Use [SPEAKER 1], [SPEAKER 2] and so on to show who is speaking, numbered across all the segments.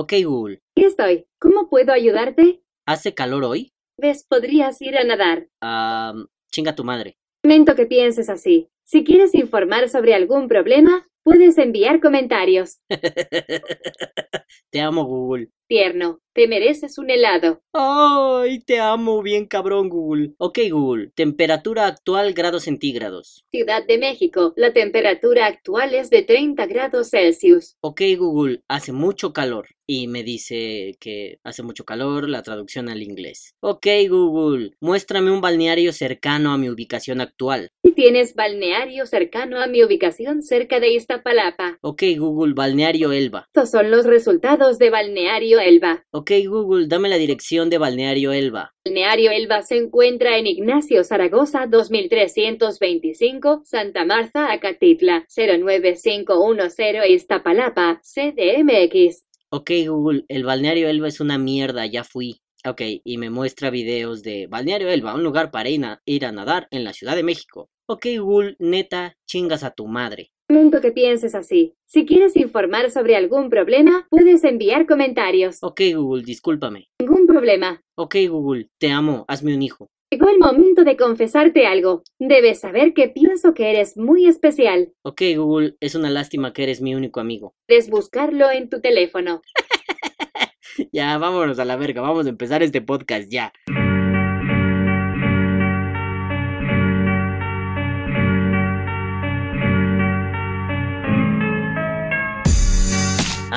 [SPEAKER 1] Ok Google,
[SPEAKER 2] Aquí estoy. ¿Cómo puedo ayudarte?
[SPEAKER 1] ¿hace calor hoy?
[SPEAKER 2] ¿Ves? Podrías ir a nadar.
[SPEAKER 1] Ah, chinga tu madre.
[SPEAKER 2] Lamento que pienses así. Si quieres informar sobre algún problema, puedes enviar comentarios.
[SPEAKER 1] te amo Google.
[SPEAKER 2] Tierno, te mereces un helado.
[SPEAKER 1] Ay, te amo bien cabrón Google. Ok Google, temperatura actual grados centígrados.
[SPEAKER 2] Ciudad de México. La temperatura actual es de 30 grados Celsius.
[SPEAKER 1] Ok Google, hace mucho calor. Y me dice que hace mucho calor, la traducción al inglés. Ok Google, muéstrame un balneario cercano a mi ubicación actual.
[SPEAKER 2] Tienes balneario cercano a mi ubicación cerca de Iztapalapa.
[SPEAKER 1] Ok Google, balneario Elba.
[SPEAKER 2] Estos son los resultados de Balneario Elba.
[SPEAKER 1] Ok Google, dame la dirección de balneario Elba.
[SPEAKER 2] Balneario Elba se encuentra en Ignacio Zaragoza 2325, Santa Marta, Acatitla 09510 Iztapalapa, CDMX.
[SPEAKER 1] Ok Google, el balneario Elba es una mierda, ya fui. Ok, y me muestra videos de Balneario Elba, un lugar para ir a, ir a nadar en la Ciudad de México. Ok Google, neta, chingas a tu madre.
[SPEAKER 2] Lamento que pienses así. Si quieres informar sobre algún problema, puedes enviar comentarios.
[SPEAKER 1] Ok Google, discúlpame.
[SPEAKER 2] Ningún problema.
[SPEAKER 1] Ok Google, te amo, hazme un hijo.
[SPEAKER 2] Llegó el momento de confesarte algo. Debes saber que pienso que eres muy especial.
[SPEAKER 1] Ok Google, es una lástima que eres mi único amigo.
[SPEAKER 2] Debes buscarlo en tu teléfono.
[SPEAKER 1] Ya, vámonos a la verga, vamos a empezar este podcast ya.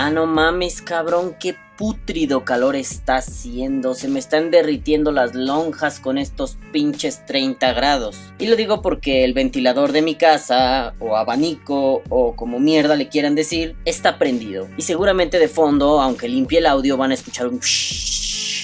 [SPEAKER 1] Ah, no mames, cabrón, qué putrido calor está haciendo. Se me están derritiendo las lonjas con estos pinches 30 grados. Y lo digo porque el ventilador de mi casa, o abanico, o como mierda le quieran decir, está prendido. Y seguramente de fondo, aunque limpie el audio, van a escuchar un...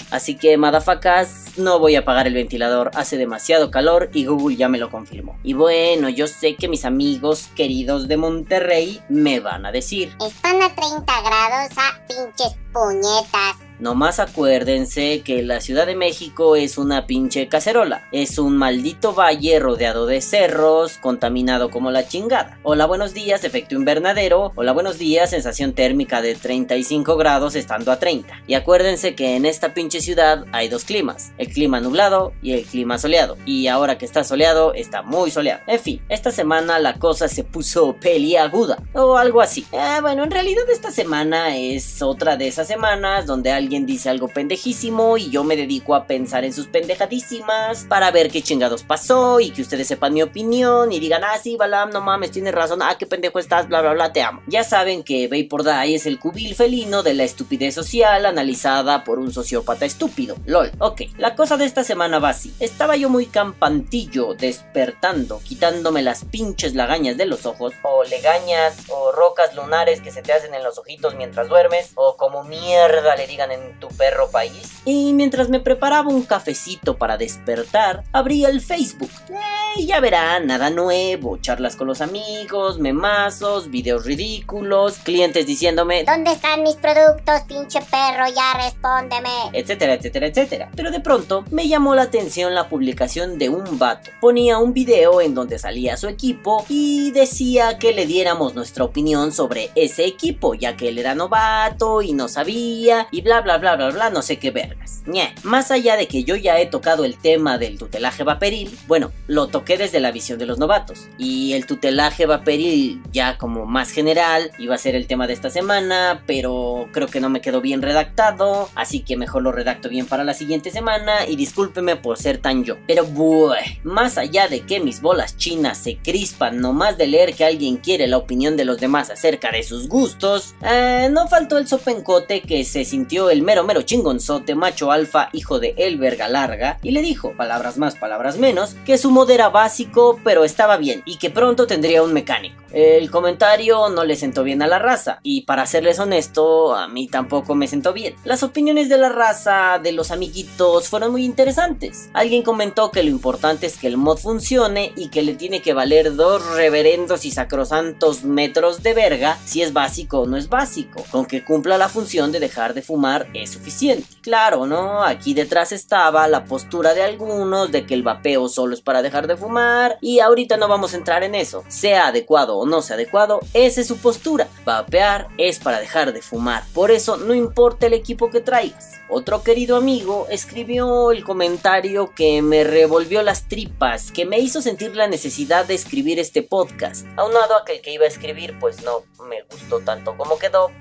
[SPEAKER 1] Así que, madafacas, no voy a apagar el ventilador, hace demasiado calor y Google ya me lo confirmó. Y bueno, yo sé que mis amigos queridos de Monterrey me van a decir.
[SPEAKER 3] Están a 30 grados a pinches puñetas.
[SPEAKER 1] Nomás acuérdense que la Ciudad de México es una pinche cacerola. Es un maldito valle rodeado de cerros, contaminado como la chingada. Hola, buenos días, efecto invernadero. Hola, buenos días, sensación térmica de 35 grados estando a 30. Y acuérdense que en esta pinche ciudad hay dos climas. El clima nublado y el clima soleado. Y ahora que está soleado, está muy soleado. En fin, esta semana la cosa se puso peliaguda. O algo así. Eh, bueno, en realidad esta semana es otra de esas semanas donde alguien dice algo pendejísimo y yo me dedico a pensar en sus pendejadísimas para ver qué chingados pasó y que ustedes sepan mi opinión y digan, ah, sí, Balam, no mames, tienes razón, ah, qué pendejo estás, bla, bla, bla, te amo. Ya saben que Vapor Die es el cubil felino de la estupidez social analizada por un sociópata estúpido. LOL. Ok, la cosa de esta semana va. Estaba yo muy campantillo, despertando, quitándome las pinches lagañas de los ojos, o legañas, o rocas lunares que se te hacen en los ojitos mientras duermes, o como mierda le digan en tu perro país. Y mientras me preparaba un cafecito para despertar, abría el Facebook. Eh, ya verán, nada nuevo, charlas con los amigos, memazos, videos ridículos, clientes diciéndome,
[SPEAKER 3] ¿Dónde están mis productos, pinche perro? Ya respóndeme.
[SPEAKER 1] etcétera, etcétera, etcétera. Pero de pronto me llamó la atención la publicación de un vato. Ponía un video en donde salía su equipo y decía que le diéramos nuestra opinión sobre ese equipo, ya que él era novato y no sabía y bla bla bla bla bla, no sé qué vergas. Más allá de que yo ya he tocado el tema del tutelaje vaporil, bueno, lo toqué desde la visión de los novatos. Y el tutelaje vaporil ya como más general iba a ser el tema de esta semana, pero creo que no me quedó bien redactado, así que mejor lo redacto bien para la siguiente semana y discúlpeme por ser tan yo. Pero bueh, más allá de que mis bolas chinas se crispan nomás de leer que alguien quiere la opinión de los demás acerca de sus gustos, eh, no faltó el sopencote que se sintió el mero mero chingonzote macho alfa hijo de El Verga Larga y le dijo, palabras más, palabras menos, que su mod era básico pero estaba bien y que pronto tendría un mecánico. El comentario no le sentó bien a la raza y para serles honesto, a mí tampoco me sentó bien. Las opiniones de la raza, de los amiguitos, fueron muy interesantes. Alguien comentó que lo importante es que el mod funcione y que le tiene que valer dos reverendos y sacrosantos metros de verga si es básico o no es básico. Con que cumpla la función de dejar de fumar es suficiente. Claro, ¿no? Aquí detrás estaba la postura de algunos de que el vapeo solo es para dejar de fumar y ahorita no vamos a entrar en eso. Sea adecuado o no sea adecuado, esa es su postura. Vapear es para dejar de fumar. Por eso no importa el equipo que traigas. Otro querido amigo escribió el comentario que me revolvió las tripas, que me hizo sentir la necesidad de escribir este podcast. Aunado a que el que iba a escribir pues no me gustó tanto como quedó,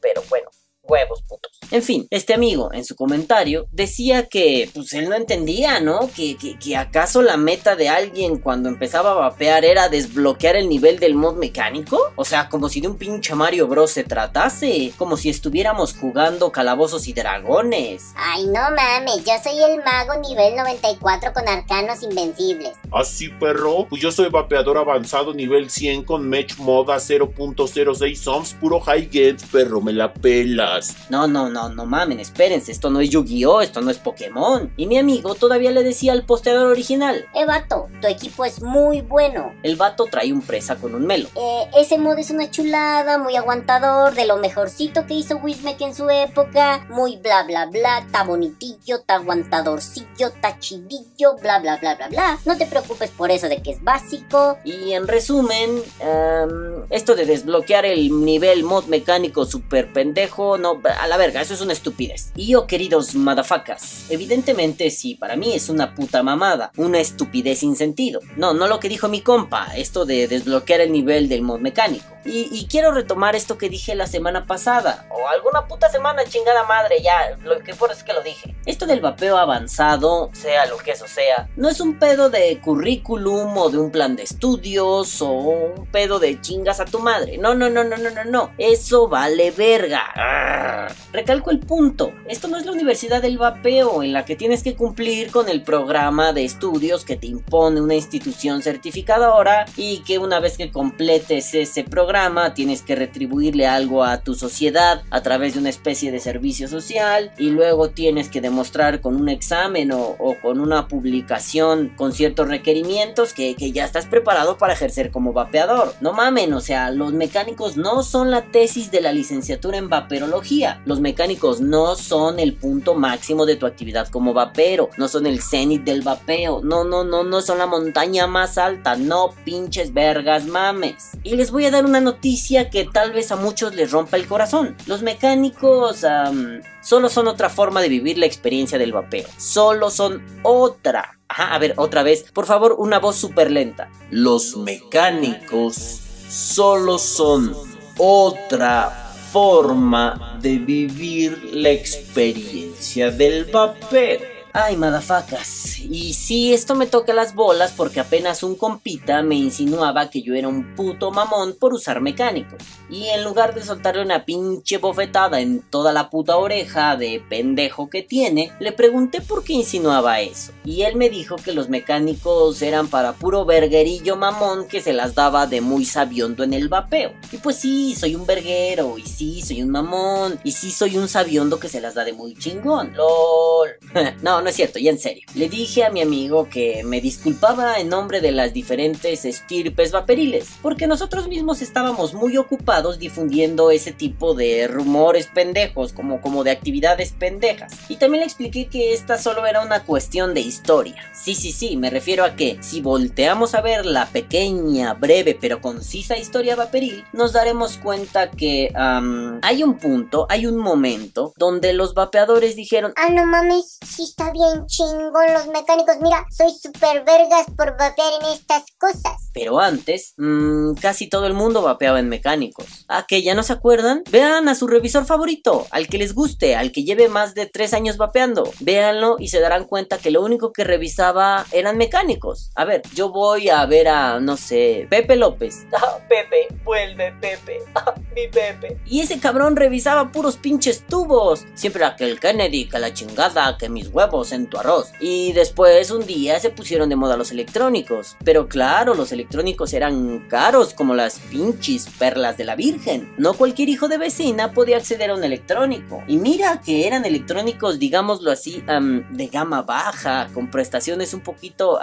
[SPEAKER 1] pero bueno huevos putos. En fin, este amigo en su comentario decía que pues él no entendía, ¿no? Que, que, acaso la meta de alguien cuando empezaba a vapear era desbloquear el nivel del mod mecánico. O sea, como si de un pinche Mario Bros se tratase, como si estuviéramos jugando calabozos y dragones.
[SPEAKER 3] Ay, no mames, yo soy el mago nivel 94 con arcanos invencibles.
[SPEAKER 4] Así, ¿Ah, perro, pues yo soy vapeador avanzado nivel 100 con Mech Moda 0.06 ohms, puro high get, perro, me la pela.
[SPEAKER 1] No, no, no, no mamen, espérense, esto no es Yu-Gi-Oh, esto no es Pokémon. Y mi amigo todavía le decía al posteador original.
[SPEAKER 3] Eh, vato, tu equipo es muy bueno.
[SPEAKER 1] El vato trae un presa con un melo.
[SPEAKER 3] Eh, ese mod es una chulada, muy aguantador, de lo mejorcito que hizo Wismek en su época. Muy bla bla bla, está bonitillo, está aguantadorcillo, está chidillo, bla bla bla bla bla. No te preocupes por eso de que es básico.
[SPEAKER 1] Y en resumen, em, esto de desbloquear el nivel mod mecánico super pendejo no, a la verga, eso es una estupidez. Y yo, queridos madafacas, evidentemente sí, para mí es una puta mamada, una estupidez sin sentido. No, no lo que dijo mi compa, esto de desbloquear el nivel del mod mecánico. Y, quiero retomar esto que dije la semana pasada, o alguna puta semana chingada madre, ya, lo que por es que lo dije. Esto del vapeo avanzado, sea lo que eso sea, no es un pedo de currículum o de un plan de estudios o un pedo de chingas a tu madre. No, no, no, no, no, no, no. Eso vale verga. Recalco el punto, esto no es la universidad del vapeo en la que tienes que cumplir con el programa de estudios que te impone una institución certificadora y que una vez que completes ese programa tienes que retribuirle algo a tu sociedad a través de una especie de servicio social y luego tienes que demostrar con un examen o, con una publicación con ciertos requerimientos que, que ya estás preparado para ejercer como vapeador. No mamen, o sea, los mecánicos no son la tesis de la licenciatura en vaperología los mecánicos no son el punto máximo de tu actividad como vapero, no son el cenit del vapeo, no, no, no, no son la montaña más alta, no pinches vergas mames. Y les voy a dar una noticia que tal vez a muchos les rompa el corazón. Los mecánicos solo son otra forma de vivir la experiencia del vapeo, solo son otra. Ajá, a ver, otra vez, por favor, una voz súper lenta. Los mecánicos solo son otra forma de vivir la experiencia del vapeo. Ay, madafacas. Y sí, esto me toca las bolas porque apenas un compita me insinuaba que yo era un puto mamón por usar mecánicos. Y en lugar de soltarle una pinche bofetada en toda la puta oreja de pendejo que tiene, le pregunté por qué insinuaba eso. Y él me dijo que los mecánicos eran para puro verguerillo mamón que se las daba de muy sabiondo en el vapeo. Y pues sí, soy un verguero, y sí, soy un mamón, y sí soy un sabiondo que se las da de muy chingón. LOL. no, no es cierto, ya en serio. Le dije a mi amigo que me disculpaba en nombre de las diferentes estirpes vaporiles, porque nosotros mismos estábamos muy ocupados difundiendo ese tipo de rumores pendejos, como, como de actividades pendejas. Y también le expliqué que esta solo era una cuestión de historia. Sí, sí, sí, me refiero a que si volteamos a ver la pequeña, breve pero concisa historia vaporil, nos daremos cuenta que hay un punto, hay un momento donde los vapeadores dijeron,
[SPEAKER 3] ah, no mames, si está bien chingón los mecánicos. Mira, soy super vergas por vapear en estas cosas.
[SPEAKER 1] Pero antes, mmm, casi todo el mundo vapeaba en mecánicos. ¿A que ya no se acuerdan? Vean a su revisor favorito, al que les guste, al que lleve más de tres años vapeando. Véanlo y se darán cuenta que lo único que revisaba eran mecánicos. A ver, yo voy a ver a, no sé, Pepe López. Ah, Pepe, vuelve Pepe. Ah, mi Pepe. Y ese cabrón revisaba puros pinches tubos. Siempre aquel Kennedy, que la chingada, que mis huevos en tu arroz. Y después un día se pusieron de moda los electrónicos. Pero claro, los electrónicos eran caros como las pinches perlas de la Virgen. No cualquier hijo de vecina podía acceder a un electrónico. Y mira que eran electrónicos, digámoslo así, de gama baja, con prestaciones un poquito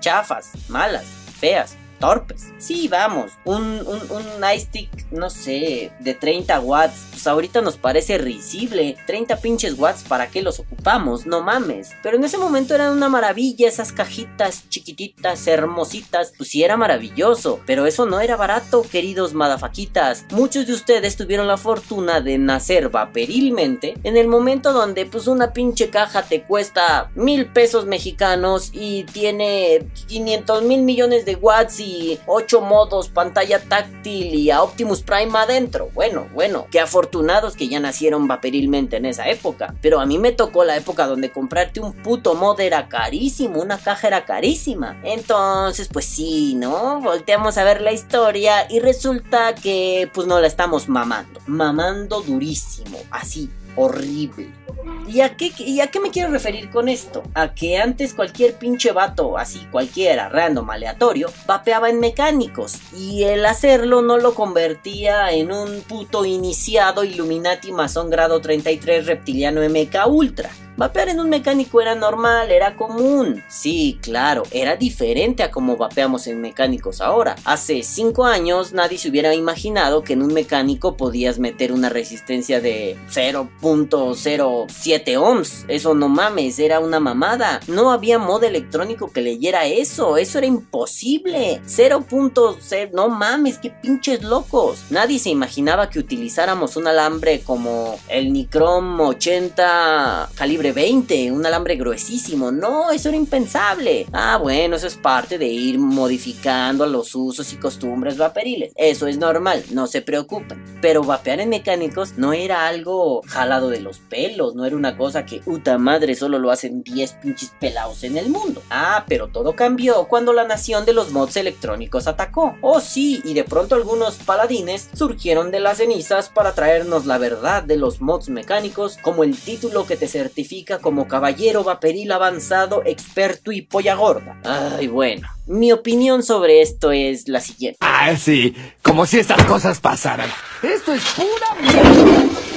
[SPEAKER 1] chafas, malas, feas torpes. Sí, vamos, un, un, un iStick, no sé, de 30 watts, pues ahorita nos parece risible. 30 pinches watts, ¿para qué los ocupamos? No mames. Pero en ese momento eran una maravilla esas cajitas chiquititas, hermositas, pues sí era maravilloso. Pero eso no era barato, queridos madafaquitas. Muchos de ustedes tuvieron la fortuna de nacer vaperilmente en el momento donde pues una pinche caja te cuesta mil pesos mexicanos y tiene 500 mil millones de watts y 8 modos, pantalla táctil y a Optimus Prime adentro. Bueno, bueno, qué afortunados que ya nacieron vaporilmente en esa época. Pero a mí me tocó la época donde comprarte un puto mod era carísimo, una caja era carísima. Entonces, pues sí, ¿no? Volteamos a ver la historia y resulta que pues no la estamos mamando. Mamando durísimo, así, horrible. ¿Y a, qué, ¿Y a qué me quiero referir con esto? A que antes cualquier pinche vato, así cualquiera, random, aleatorio, vapeaba en mecánicos. Y el hacerlo no lo convertía en un puto iniciado Illuminati masón grado 33 reptiliano MK Ultra. Vapear en un mecánico era normal, era común. Sí, claro, era diferente a como vapeamos en mecánicos ahora. Hace 5 años nadie se hubiera imaginado que en un mecánico podías meter una resistencia de 0.07 ohms. Eso no mames, era una mamada. No había modo electrónico que leyera eso, eso era imposible. 0.0, no mames, qué pinches locos. Nadie se imaginaba que utilizáramos un alambre como el Nicrom 80 calibre 20, un alambre gruesísimo. No, eso era impensable. Ah, bueno, eso es parte de ir modificando los usos y costumbres vaporiles. Eso es normal, no se preocupen. Pero vapear en mecánicos no era algo jalado de los pelos, no era una cosa que, puta madre, solo lo hacen 10 pinches pelados en el mundo. Ah, pero todo cambió cuando la nación de los mods electrónicos atacó. Oh, sí, y de pronto algunos paladines surgieron de las cenizas para traernos la verdad de los mods mecánicos como el título que te certifica como caballero vaperil avanzado, experto y polla gorda. Ay, bueno. Mi opinión sobre esto es la siguiente.
[SPEAKER 5] Ah, sí, como si estas cosas pasaran. Esto es pura mierda.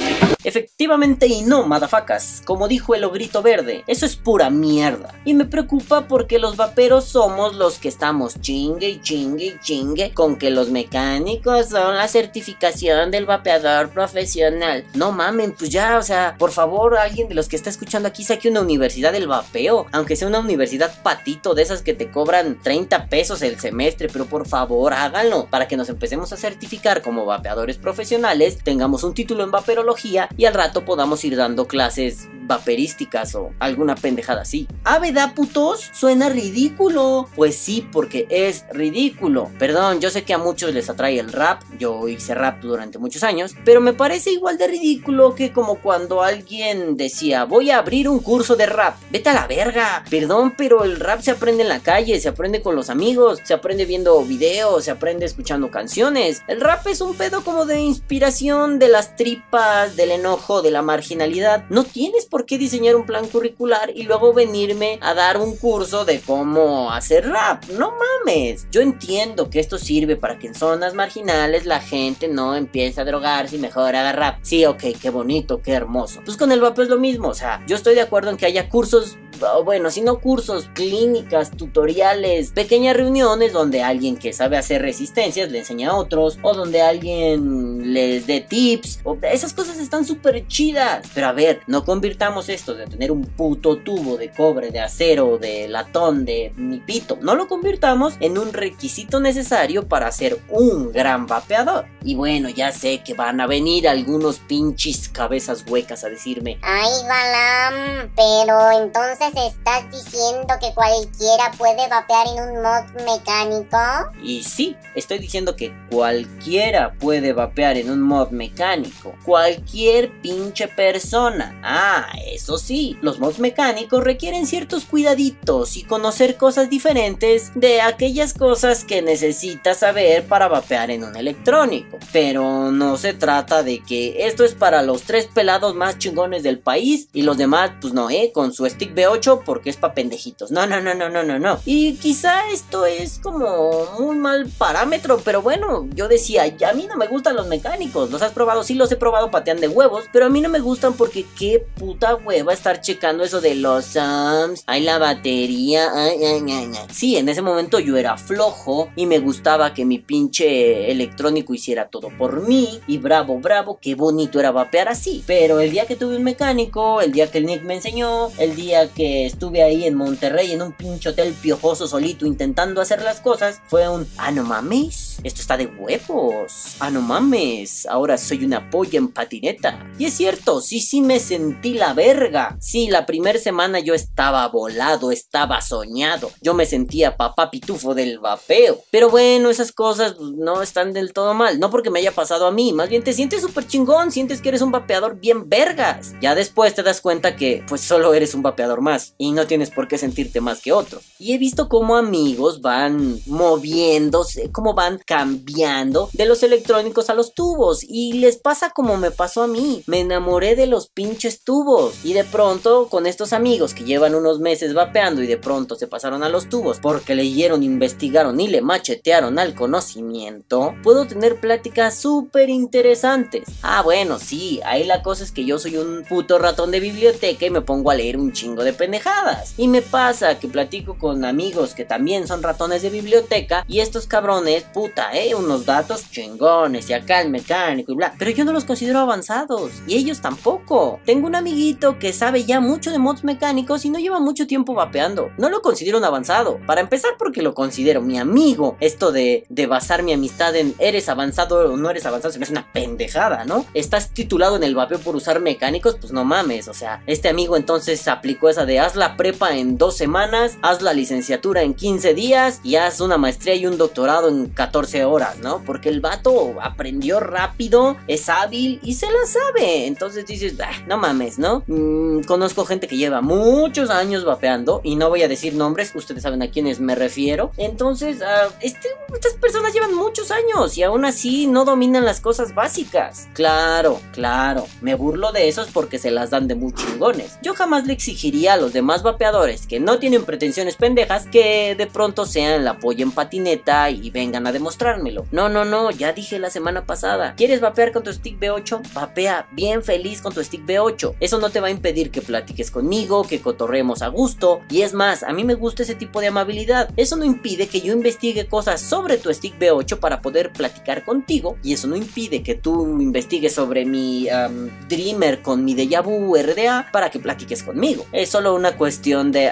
[SPEAKER 1] Efectivamente y no, madafacas, como dijo el ogrito verde, eso es pura mierda. Y me preocupa porque los vaperos somos los que estamos chingue y chingue y chingue con que los mecánicos son la certificación del vapeador profesional. No mamen, pues ya, o sea, por favor, alguien de los que está escuchando aquí saque una universidad del vapeo, aunque sea una universidad patito de esas que te cobran 30 pesos el semestre, pero por favor háganlo para que nos empecemos a certificar como vapeadores profesionales, tengamos un título en vaperología y al rato podamos ir dando clases vaperísticas o alguna pendejada así. ¿Ah, verdad, putos? Suena ridículo. Pues sí, porque es ridículo. Perdón, yo sé que a muchos les atrae el rap, yo hice rap durante muchos años, pero me parece igual de ridículo que como cuando alguien decía, voy a abrir un curso de rap. Vete a la verga. Perdón, pero el rap se aprende en la calle, se aprende con los amigos, se aprende viendo videos, se aprende escuchando canciones. El rap es un pedo como de inspiración de las tripas, del enojo, de la marginalidad. No tienes por qué diseñar un plan curricular y luego venirme a dar un curso de cómo hacer rap. No mames. Yo entiendo que esto sirve para que en zonas marginales la gente no empiece a drogarse y mejor haga rap. Sí, ok, qué bonito, qué hermoso. Pues con el rap es lo mismo. O sea, yo estoy de acuerdo en que haya cursos bueno, si no cursos, clínicas, tutoriales, pequeñas reuniones donde alguien que sabe hacer resistencias le enseña a otros, o donde alguien les dé tips, o esas cosas están súper chidas. Pero a ver, no convirtamos esto de tener un puto tubo de cobre, de acero, de latón, de mi pito, no lo convirtamos en un requisito necesario para ser un gran vapeador. Y bueno, ya sé que van a venir algunos pinches cabezas huecas a decirme,
[SPEAKER 3] ay, Balam, pero entonces estás diciendo que cualquiera puede vapear en un mod mecánico.
[SPEAKER 1] Y sí, estoy diciendo que cualquiera puede vapear en un mod mecánico. Cualquiera pinche persona. Ah, eso sí, los mods mecánicos requieren ciertos cuidaditos y conocer cosas diferentes de aquellas cosas que necesitas saber para vapear en un electrónico. Pero no se trata de que esto es para los tres pelados más chingones del país y los demás, pues no, eh, con su stick B8 porque es pa' pendejitos. No, no, no, no, no, no, no. Y quizá esto es como muy mal parámetro, pero bueno, yo decía, a mí no me gustan los mecánicos. ¿Los has probado? Sí, los he probado patean de pero a mí no me gustan porque qué puta hueva estar checando eso de los Sams. Hay la batería. Ay, ay, ay. Sí, en ese momento yo era flojo y me gustaba que mi pinche electrónico hiciera todo por mí. Y bravo, bravo, qué bonito era vapear así. Pero el día que tuve un mecánico, el día que el Nick me enseñó, el día que estuve ahí en Monterrey en un pinche hotel piojoso solito intentando hacer las cosas, fue un, ah, no mames, esto está de huevos. Ah, no mames, ahora soy una polla en patineta. Y es cierto, sí, sí me sentí la verga. Sí, la primera semana yo estaba volado, estaba soñado. Yo me sentía papá pitufo del vapeo. Pero bueno, esas cosas pues, no están del todo mal. No porque me haya pasado a mí, más bien te sientes súper chingón, sientes que eres un vapeador bien vergas. Ya después te das cuenta que pues solo eres un vapeador más y no tienes por qué sentirte más que otro. Y he visto cómo amigos van moviéndose, cómo van cambiando de los electrónicos a los tubos y les pasa como me pasó a mí. Me enamoré de los pinches tubos y de pronto con estos amigos que llevan unos meses vapeando y de pronto se pasaron a los tubos porque leyeron, investigaron y le machetearon al conocimiento, puedo tener pláticas súper interesantes. Ah, bueno, sí, ahí la cosa es que yo soy un puto ratón de biblioteca y me pongo a leer un chingo de pendejadas. Y me pasa que platico con amigos que también son ratones de biblioteca y estos cabrones, puta, eh, unos datos chingones y acá el mecánico y bla. Pero yo no los considero avanzados y ellos tampoco. Tengo un amiguito que sabe ya mucho de mods mecánicos y no lleva mucho tiempo vapeando. No lo considero un avanzado. Para empezar porque lo considero mi amigo. Esto de, basar mi amistad en eres avanzado o no eres avanzado se me hace una pendejada, ¿no? Estás titulado en el vapeo por usar mecánicos, pues no mames. O sea, este amigo entonces aplicó esa de haz la prepa en dos semanas, haz la licenciatura en 15 días y haz una maestría y un doctorado en 14 horas, ¿no? Porque el vato aprendió rápido, es hábil y se la. Entonces dices, "Ah, no mames, ¿no? Mm, conozco gente que lleva muchos años vapeando y no voy a decir nombres, ustedes saben a quiénes me refiero. Entonces, ah, este, estas personas llevan muchos años y aún así no dominan las cosas básicas. Claro, claro, me burlo de esos porque se las dan de muy chingones. Yo jamás le exigiría a los demás vapeadores que no tienen pretensiones pendejas que de pronto sean la polla en patineta y vengan a demostrármelo. No, no, no, ya dije la semana pasada. ¿Quieres vapear con tu stick B8? Vapea bien feliz con tu stick B8. Eso no te va a impedir que platiques conmigo, que cotorremos a gusto. Y es más, a mí me gusta ese tipo de amabilidad. Eso no impide que yo investigue cosas sobre tu stick B8 para poder platicar contigo. Y eso no impide que tú investigues sobre mi am, Dreamer con mi Deja Vu RDA para que platiques conmigo. Es solo una cuestión de...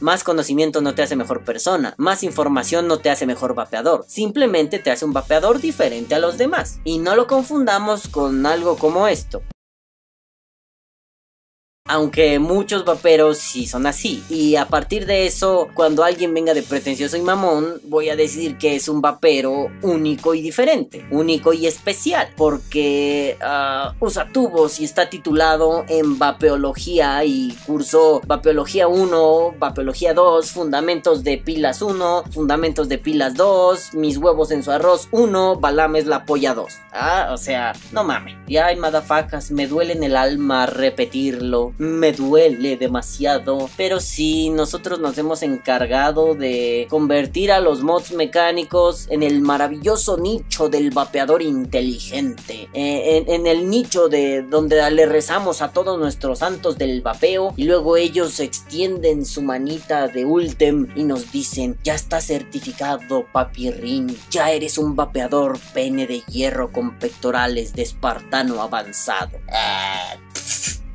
[SPEAKER 1] más conocimiento no te hace mejor persona, más información no te hace mejor vapeador, simplemente te hace un vapeador diferente a los demás. Y no lo confundamos con algo como esto. Aunque muchos vaperos sí son así. Y a partir de eso, cuando alguien venga de pretencioso y mamón, voy a decir que es un vapero único y diferente. Único y especial. Porque ah, usa tubos y está titulado en vapeología y cursó vapeología 1, vapeología 2, fundamentos de pilas 1, fundamentos de pilas 2, mis huevos en su arroz 1, balames la polla 2. Ah, o sea, no mames. Ya hay madafacas, me duele en el alma repetirlo me duele demasiado. Pero sí, nosotros nos hemos encargado de convertir a los mods mecánicos en el maravilloso nicho del vapeador inteligente. Eh, en, el nicho de donde le rezamos a todos nuestros santos del vapeo. Y luego ellos extienden su manita de Ultem y nos dicen: Ya está certificado, papirrín. Ya eres un vapeador pene de hierro con pectorales de espartano avanzado. Ah,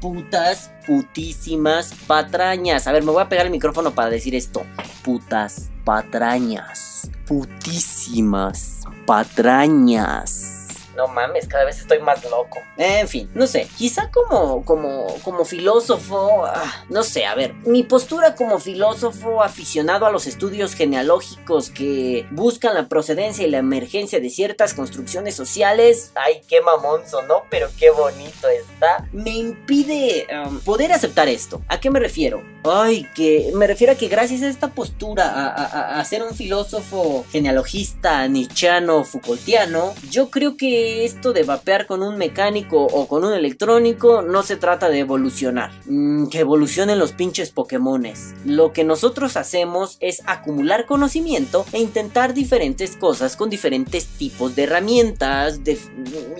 [SPEAKER 1] putas, putísimas patrañas. A ver, me voy a pegar el micrófono para decir esto. Putas patrañas. Putísimas patrañas. No mames, cada vez estoy más loco. En fin, no sé, quizá como, como, como filósofo, ah, no sé, a ver, mi postura como filósofo aficionado a los estudios genealógicos que buscan la procedencia y la emergencia de ciertas construcciones sociales, ay, qué mamón sonó, pero qué bonito está, me impide um, poder aceptar esto. ¿A qué me refiero? Ay, que me refiero a que gracias a esta postura, a, a- a ser un filósofo genealogista, nichano, Foucaultiano, yo creo que esto de vapear con un mecánico o con un electrónico no se trata de evolucionar. Mm, que evolucionen los pinches Pokémones. Lo que nosotros hacemos es acumular conocimiento e intentar diferentes cosas con diferentes tipos de herramientas, de,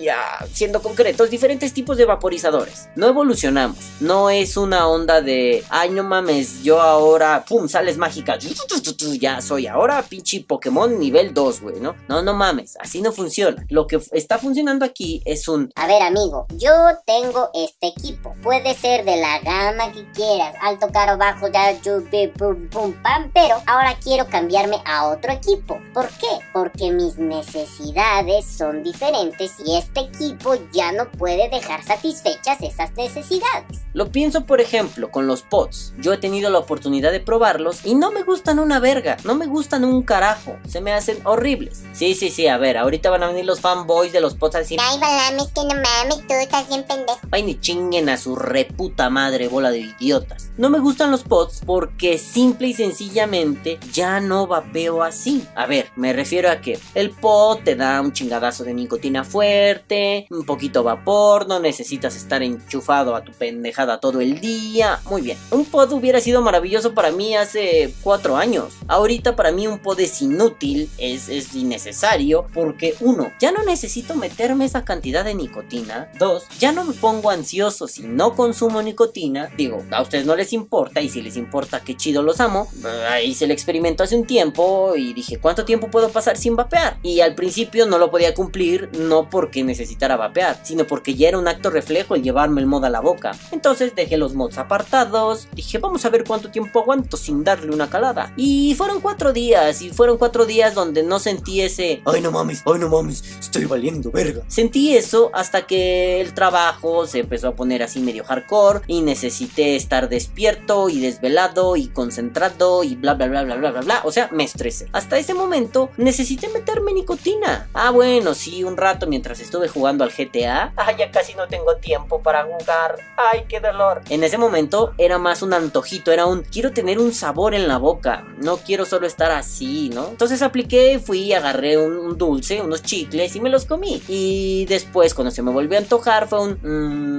[SPEAKER 1] ya siendo concretos, diferentes tipos de vaporizadores. No evolucionamos, no es una onda de, ay no mames, yo ahora, pum, sales mágica, ya soy ahora pinche Pokémon nivel 2, güey, ¿no? No, no mames, así no funciona. Lo que está funcionando aquí es un,
[SPEAKER 3] A ver, amigo, yo tengo este equipo. Puede ser de la gama que quieras, alto, caro, bajo, ya, chupi, pum, pum, pam, pero ahora quiero cambiarme a otro equipo. ¿Por qué? Porque mis necesidades son diferentes y este equipo ya no puede dejar satisfechas esas necesidades.
[SPEAKER 1] Lo pienso, por ejemplo, con los pods. Yo he tenido la oportunidad de probarlos y no me gustan una verga, no me gustan un carajo, se me hacen horribles. Sí, sí, sí, a ver, ahorita van a venir los fanboys de los pods a decir,
[SPEAKER 3] Ay, Balames, que no mames, tú estás bien pendejo.
[SPEAKER 1] Ay, ni chinguen a su reputa madre bola de idiotas. No me gustan los pods porque simple y sencillamente ya no vapeo así. A ver, me refiero a que el pod te da un chingadazo de nicotina fuerte, un poquito vapor, no necesitas estar enchufado a tu pendejada todo el día. Muy bien, un pod hubiera sido maravilloso para mí hace cuatro años. Ahorita para mí un pod es inútil, es, es innecesario, porque uno, ya no necesito meterme esa cantidad de nicotina. Dos, ya no me pongo ansioso si no consumo nicotina. Digo, a ustedes no les importa y si les importa, qué chido los amo. Eh, hice el experimento hace un tiempo y dije, ¿cuánto tiempo puedo pasar sin vapear? Y al principio no lo podía cumplir, no porque necesitara vapear, sino porque ya era un acto reflejo el llevarme el mod a la boca. Entonces dejé los mods apartados, dije, vamos a ver cuánto tiempo aguanto sin darle una calada. Y fueron cuatro días, y fueron cuatro días donde no sentí ese, ay no mames, ay no mames, estoy valiendo verga. Sentí eso hasta que el trabajo se empezó a poner así medio hardcore y necesité estar despierto y desvelado y concentrado y bla bla bla bla bla bla bla. O sea, me estresé. Hasta ese momento necesité meterme nicotina. Ah, bueno, sí, un rato mientras estuve jugando al GTA. Ah, ya casi no tengo tiempo para jugar. Ay, qué dolor. En ese momento era más un antojito, era un quiero tener un sabor en la boca. No quiero solo estar así, ¿no? Entonces apliqué, fui, agarré un, un dulce, unos chicles y me los comí. Y después, cuando se me volvió a antojar, fue un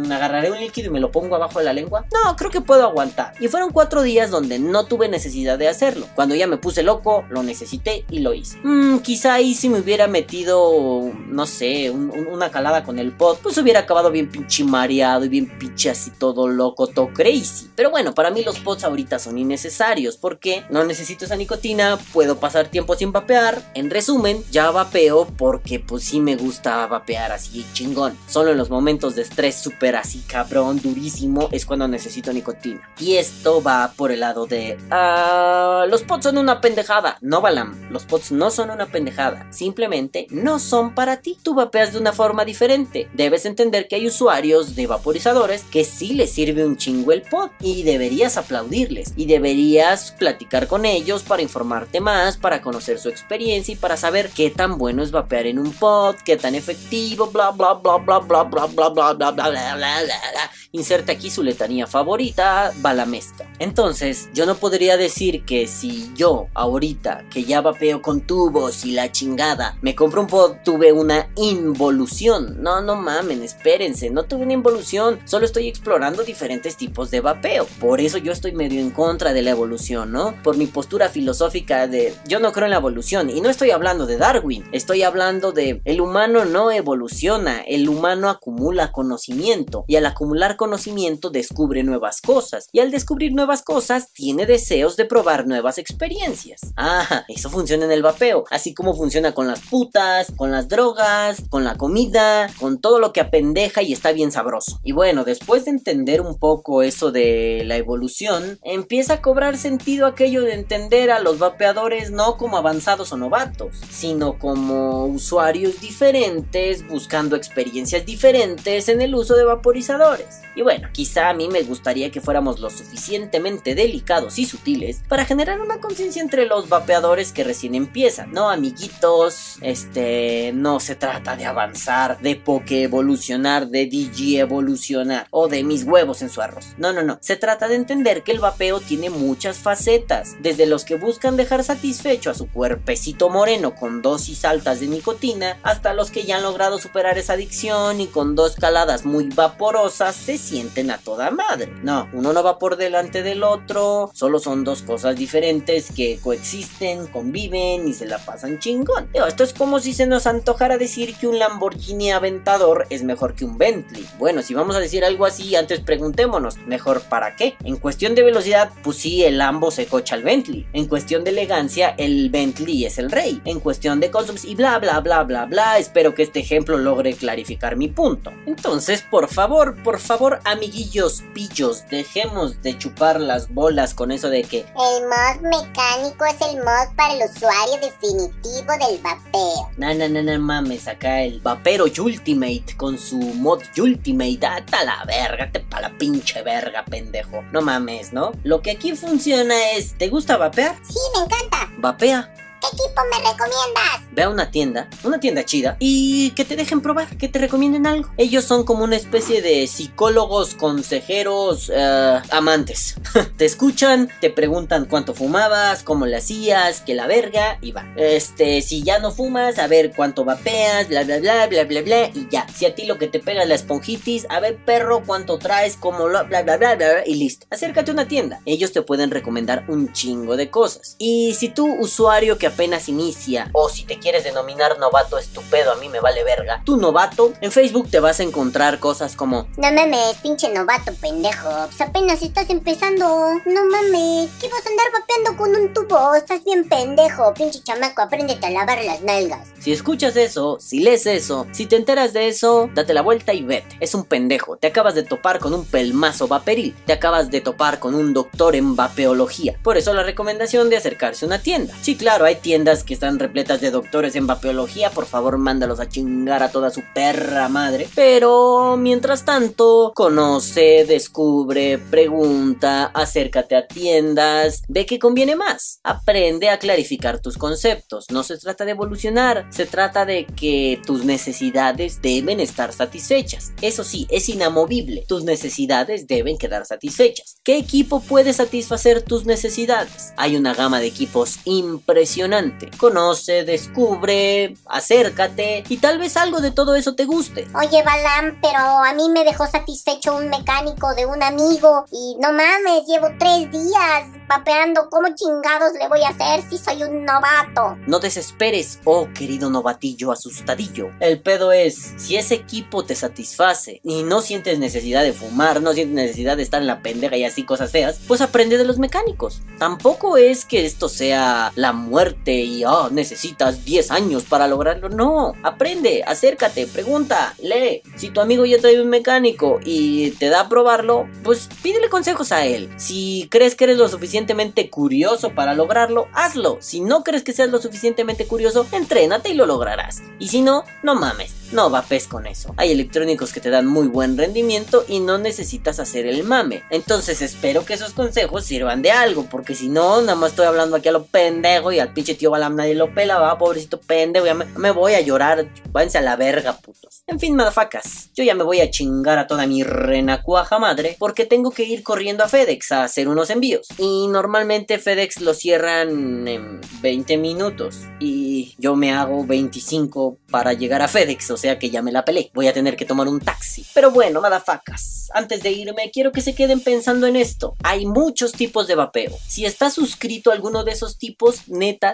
[SPEAKER 1] mm, agarraré un líquido y me lo pongo abajo de la lengua. No, creo que puedo aguantar. Y fueron cuatro días donde no tuve necesidad de hacerlo. Cuando ya me puse loco, lo necesité y lo hice. Mm, quizá ahí si me hubiera metido, no sé, un- un- una calada con el pot, pues hubiera acabado bien pinche mareado y bien pinche así todo loco, todo crazy. Pero bueno, para mí los pots ahorita son innecesarios porque no necesito esa nicotina, puedo pasar tiempo sin vapear. En resumen, ya vapeo porque pues sí me gusta vapear así chingón. Solo en los momentos de estrés súper así cabrón, durísimo, es cuando necesito nicotina. Y esto va por el lado de... ah, los pots son una pendejada. No, Balam, los pots no son una pendejada. Simplemente no son para ti. Tú vapeas de una forma diferente. Debes entender que hay usuarios de vaporizadores que sí les sirve un chingo el pod. Y deberías aplaudirles. Y deberías platicar con ellos para informarte más, para conocer su experiencia y para saber qué tan bueno es vapear en un pod, qué tan efectivo, bla bla bla bla bla bla bla bla bla bla bla bla bla bla. Inserte aquí su letanía favorita, balamesca. Entonces, yo no podría decir que si yo ahorita que ya vapeo con tubos y la chingada, me compro un pod, tuve una involución. No, no mamen, espérense, no tuve una involución, solo estoy explorando diferentes tipos de vapeo. Por eso yo estoy medio en contra de la evolución, ¿no? Por mi postura filosófica de yo no creo en la evolución y no estoy hablando de Darwin, estoy hablando de el humano no evoluciona, el humano acumula conocimiento y al acumular conocimiento descubre nuevas cosas y al descubrir nuevas cosas tiene deseos de probar nuevas experiencias. Ah, eso funciona en el vapeo, así como funciona con las putas, con las drogas, con la comida, con todo lo que apendeja y está bien sabroso. Y bueno, después de entender un poco eso de la evolución, empieza a cobrar sentido aquello de entender a los vapeadores no como avanzados o novatos, sino como usuarios diferentes diferentes, buscando experiencias diferentes en el uso de vaporizadores. Y bueno, quizá a mí me gustaría que fuéramos lo suficientemente delicados y sutiles para generar una conciencia entre los vapeadores que recién empiezan. No, amiguitos, este, no se trata de avanzar, de poke evolucionar, de digi evolucionar o de mis huevos en su arroz. No, no, no. Se trata de entender que el vapeo tiene muchas facetas, desde los que buscan dejar satisfecho a su cuerpecito moreno con dosis altas de nicotina, hasta los que ya han logrado superar esa adicción y con dos caladas muy vaporosas se sienten a toda madre. No, uno no va por delante del otro, solo son dos cosas diferentes que coexisten, conviven y se la pasan chingón. esto es como si se nos antojara decir que un Lamborghini Aventador es mejor que un Bentley. Bueno, si vamos a decir algo así, antes preguntémonos, ¿mejor para qué? En cuestión de velocidad, pues sí, el Lambo se cocha al Bentley. En cuestión de elegancia, el Bentley es el rey. En cuestión de consums y bla bla bla bla bla, espero que este ejemplo logre clarificar mi punto. Entonces, por favor, por favor, amiguillos pillos, dejemos de chupar las bolas con eso de que
[SPEAKER 3] el mod mecánico es el mod para el usuario definitivo del vapeo.
[SPEAKER 1] No, no, no, no mames, acá el vapero Ultimate con su mod Ultimate, data la verga, te pa' la pinche verga, pendejo. No mames, ¿no? Lo que aquí funciona es, ¿te gusta vapear?
[SPEAKER 3] Sí, me encanta.
[SPEAKER 1] Vapea.
[SPEAKER 3] ¿Qué equipo me recomiendas?
[SPEAKER 1] Ve a una tienda, una tienda chida, y que te dejen probar, que te recomienden algo. Ellos son como una especie de psicólogos, consejeros, eh, amantes. te escuchan, te preguntan cuánto fumabas, cómo le hacías, que la verga, y va. Este, si ya no fumas, a ver cuánto vapeas, bla, bla, bla, bla, bla, bla, y ya. Si a ti lo que te pega es la esponjitis, a ver, perro, cuánto traes, cómo lo, bla, bla, bla, bla, bla, y listo. Acércate a una tienda. Ellos te pueden recomendar un chingo de cosas. Y si tú, usuario que apenas inicia, o si te quieres denominar novato estupendo, a mí me vale verga, tu novato, en Facebook te vas a encontrar cosas como...
[SPEAKER 3] No mames, pinche novato pendejo, pues apenas estás empezando, no mames, ¿qué vas a andar vapeando con un tubo? Estás bien pendejo, pinche chamaco, apréndete a lavar las nalgas.
[SPEAKER 1] Si escuchas eso, si lees eso, si te enteras de eso, date la vuelta y vete. Es un pendejo, te acabas de topar con un pelmazo vaperil, te acabas de topar con un doctor en vapeología. Por eso la recomendación de acercarse a una tienda. Sí, claro, hay tiendas que están repletas de doctores en vapeología, por favor mándalos a chingar a toda su perra madre. Pero mientras tanto, conoce, descubre, pregunta, acércate a tiendas, ve que conviene más. Aprende a clarificar tus conceptos. No se trata de evolucionar, se trata de que tus necesidades deben estar satisfechas. Eso sí, es inamovible. Tus necesidades deben quedar satisfechas. ¿Qué equipo puede satisfacer tus necesidades? Hay una gama de equipos impresionante. Conoce, descubre, acércate y tal vez algo de todo eso te guste.
[SPEAKER 3] Oye, Balam, pero a mí me dejó satisfecho un mecánico de un amigo y no mames, llevo tres días vapeando. ¿Cómo chingados le voy a hacer si soy un novato?
[SPEAKER 1] No desesperes, oh querido novatillo asustadillo. El pedo es, si ese equipo te satisface y no sientes necesidad de fumar, no sientes necesidad de estar en la pendeja y así cosas feas, pues aprende de los mecánicos. Tampoco es que esto sea la muerte y oh, necesitas 10 años para lograrlo. No, aprende, acércate, pregunta, lee. Si tu amigo ya trae un mecánico y te da a probarlo, pues pídele consejos a él. Si crees que eres lo suficientemente curioso para lograrlo, hazlo. Si no crees que seas lo suficientemente curioso, entrénate y lo lograrás. Y si no, no mames, no vapes con eso. Hay electrónicos que te dan muy buen rendimiento y no necesitas hacer el mame. Entonces espero que esos consejos sirvan de algo, porque si no, nada más estoy hablando aquí a lo pendejo y al pinche tío Balam nadie lo pela, va, pobrecito pendejo, ya me, voy a llorar, váyanse a la verga, putos. En fin, madafacas, yo ya me voy a chingar a toda mi renacuaja madre, porque tengo que ir corriendo a FedEx a hacer unos envíos. Y normalmente FedEx lo cierran en 20 minutos, y yo me hago 25 para llegar a FedEx, o sea que ya me la pelé. Voy a tener que tomar un taxi. Pero bueno, madafacas, antes de irme, quiero que se queden pensando en esto. Hay muchos tipos de vapeo. Si estás suscrito a alguno de esos tipos,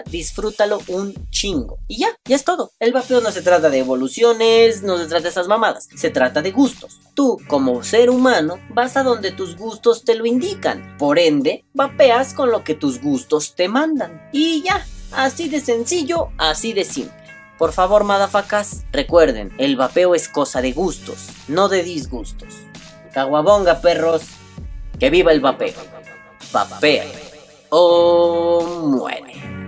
[SPEAKER 1] disfrútalo un chingo. Y ya, ya es todo. El vapeo no se trata de evoluciones, no se trata de esas mamadas, se trata de gustos. Tú, como ser humano, vas a donde tus gustos te lo indican. Por ende, vapeas con lo que tus gustos te mandan. Y ya, así de sencillo, así de simple. Por favor, madafacas, recuerden, el vapeo es cosa de gustos, no de disgustos. Caguabonga, perros, que viva el vapeo. Vapea o muere.